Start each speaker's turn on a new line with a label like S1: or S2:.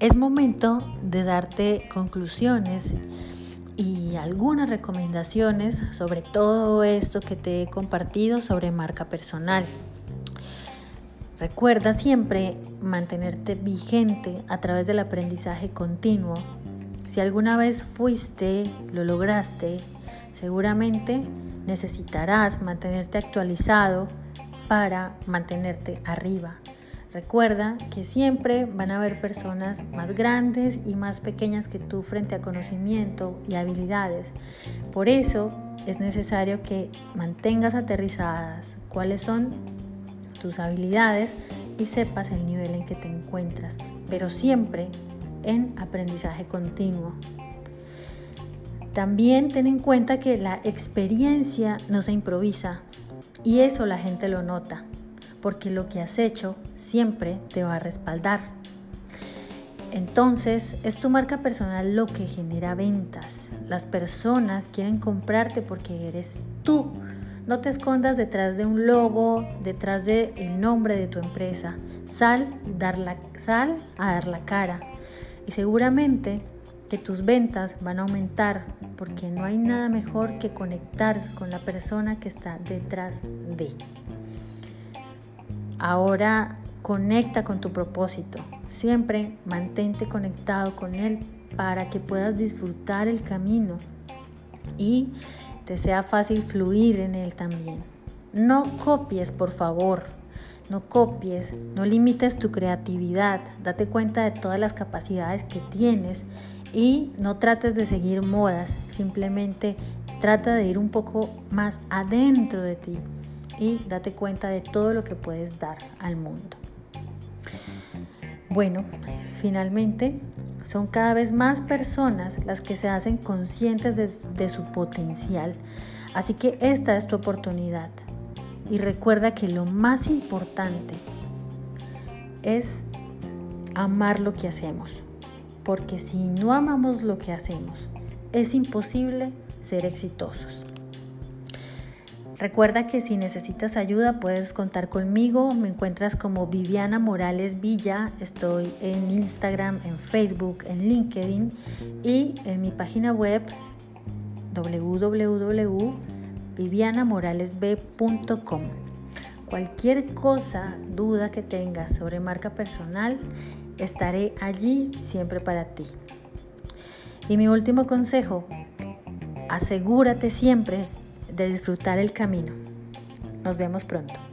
S1: es momento de darte conclusiones y algunas recomendaciones sobre todo esto que te he compartido sobre marca personal. Recuerda siempre mantenerte vigente a través del aprendizaje continuo. Si alguna vez fuiste, lo lograste, seguramente necesitarás mantenerte actualizado para mantenerte arriba. Recuerda que siempre van a haber personas más grandes y más pequeñas que tú frente a conocimiento y habilidades. Por eso es necesario que mantengas aterrizadas cuáles son tus habilidades y sepas el nivel en que te encuentras, pero siempre en aprendizaje continuo. También ten en cuenta que la experiencia no se improvisa y eso la gente lo nota porque lo que has hecho siempre te va a respaldar. Entonces, es tu marca personal lo que genera ventas. Las personas quieren comprarte porque eres tú. No te escondas detrás de un logo, detrás del el nombre de tu empresa. Sal, dar la, sal a dar la cara. Y seguramente que tus ventas van a aumentar porque no hay nada mejor que conectar con la persona que está detrás de. Ahora conecta con tu propósito. Siempre mantente conectado con él para que puedas disfrutar el camino y te sea fácil fluir en él también. No copies, por favor. No copies, no limites tu creatividad. Date cuenta de todas las capacidades que tienes y no trates de seguir modas. Simplemente trata de ir un poco más adentro de ti y date cuenta de todo lo que puedes dar al mundo. Bueno, finalmente son cada vez más personas las que se hacen conscientes de, de, su potencial. Así que esta es tu oportunidad. Y recuerda que lo más importante es amar lo que hacemos. Porque si no amamos lo que hacemos, es imposible ser exitosos. Recuerda que si necesitas ayuda puedes contar conmigo. Me encuentras como Viviana Morales Villa. Estoy en Instagram, en Facebook, en LinkedIn y en mi página web www.vivianamoralesb.com. Cualquier cosa, duda que tengas sobre marca personal, estaré allí siempre para ti. Y mi último consejo, asegúrate siempre de disfrutar el camino. Nos vemos pronto.